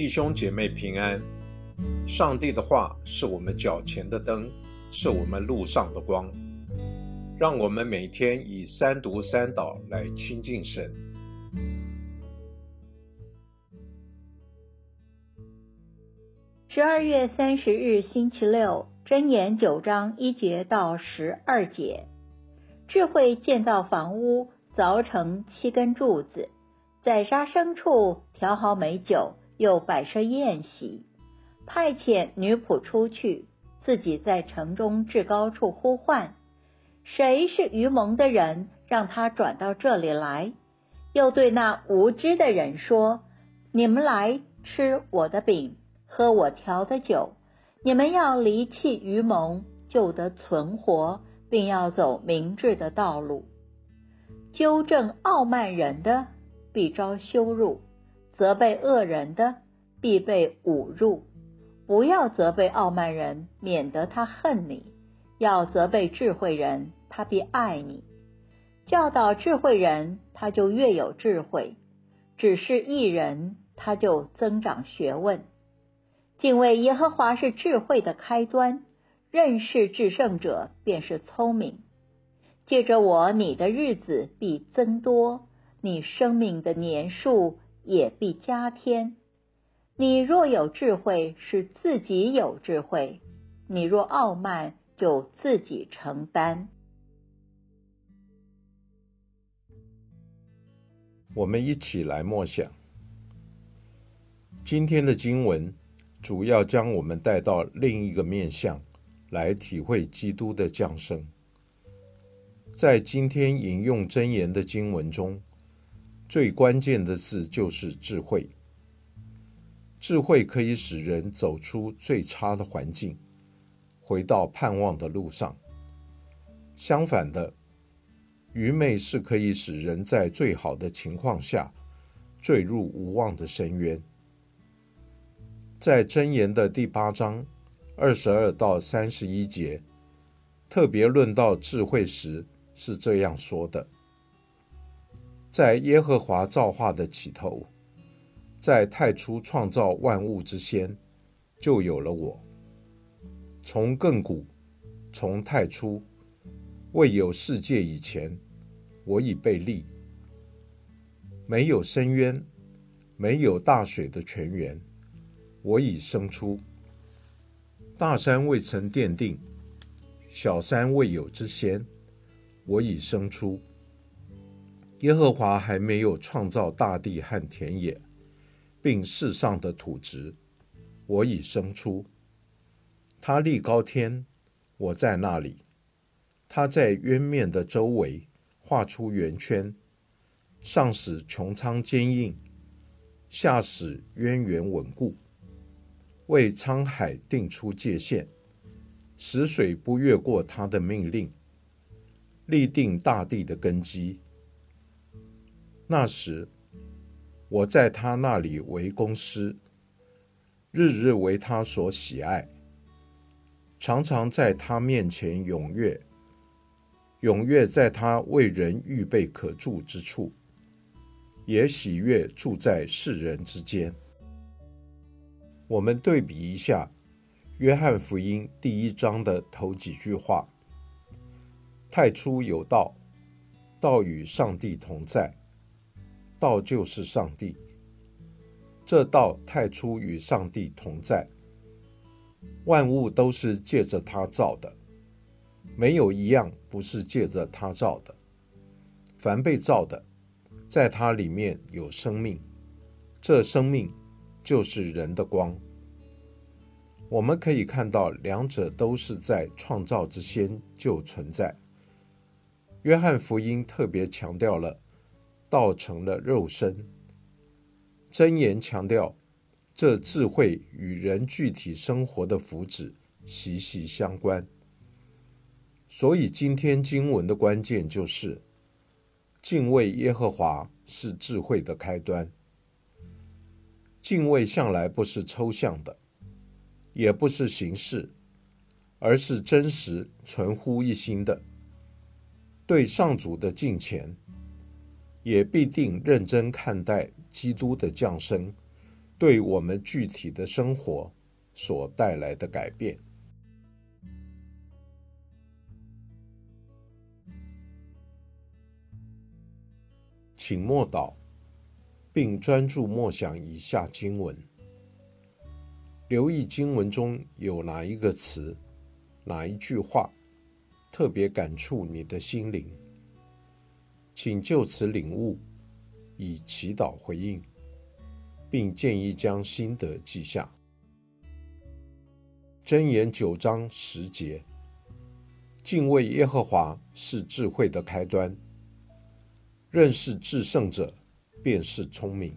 弟兄姐妹平安。上帝的话是我们脚前的灯，是我们路上的光。让我们每天以三读三祷来亲近神。十二月三十日星期六，箴言九章一节到十二节。智慧建造房屋，凿成七根柱子，宰杀牲畜，调好美酒。又摆设宴席，派遣女仆出去，自己在城中至高处呼唤：“谁是愚蒙的人，让他转到这里来？”又对那无知的人说：“你们来吃我的饼，喝我调的酒。你们要离弃愚蒙，就得存活，并要走明智的道路。纠正傲慢人的，必遭羞辱。”责备恶人的必被侮辱，不要责备傲慢人，免得他恨你；要责备智慧人，他必爱你。教导智慧人，他就越有智慧；只是一人，他就增长学问。敬畏耶和华是智慧的开端，认识至圣者便是聪明。借着我，你的日子必增多，你生命的年数。也必加添。你若有智慧，是自己有智慧；你若傲慢，就自己承担。我们一起来默想今天的经文，主要将我们带到另一个面向，来体会基督的降生。在今天引用真言的经文中。最关键的字就是智慧。智慧可以使人走出最差的环境，回到盼望的路上。相反的，愚昧是可以使人在最好的情况下坠入无望的深渊。在箴言的第八章二十二到三十一节，特别论到智慧时是这样说的。在耶和华造化的起头，在太初创造万物之先，就有了我。从亘古，从太初，未有世界以前，我已被立。没有深渊，没有大水的泉源，我已生出。大山未曾奠定，小山未有之先，我已生出。耶和华还没有创造大地和田野，并世上的土质，我已生出。他立高天，我在那里。他在渊面的周围画出圆圈，上使穹苍坚硬，下使渊源稳固，为沧海定出界限，使水不越过他的命令，立定大地的根基。那时，我在他那里为公司，日日为他所喜爱，常常在他面前踊跃，踊跃在他为人预备可住之处，也喜悦住在世人之间。我们对比一下《约翰福音》第一章的头几句话：“太初有道，道与上帝同在。”道就是上帝，这道太初与上帝同在，万物都是借着他造的，没有一样不是借着他造的。凡被造的，在它里面有生命，这生命就是人的光。我们可以看到，两者都是在创造之先就存在。约翰福音特别强调了。道成了肉身。真言强调，这智慧与人具体生活的福祉息息相关。所以今天经文的关键就是：敬畏耶和华是智慧的开端。敬畏向来不是抽象的，也不是形式，而是真实、存乎一心的对上主的敬虔。也必定认真看待基督的降生，对我们具体的生活所带来的改变。请默祷，并专注默想以下经文，留意经文中有哪一个词、哪一句话特别感触你的心灵，请就此领悟，以祈祷回应，并建议将心得记下。箴言九章十节：敬畏耶和华是智慧的开端。认识至圣者，便是聪明。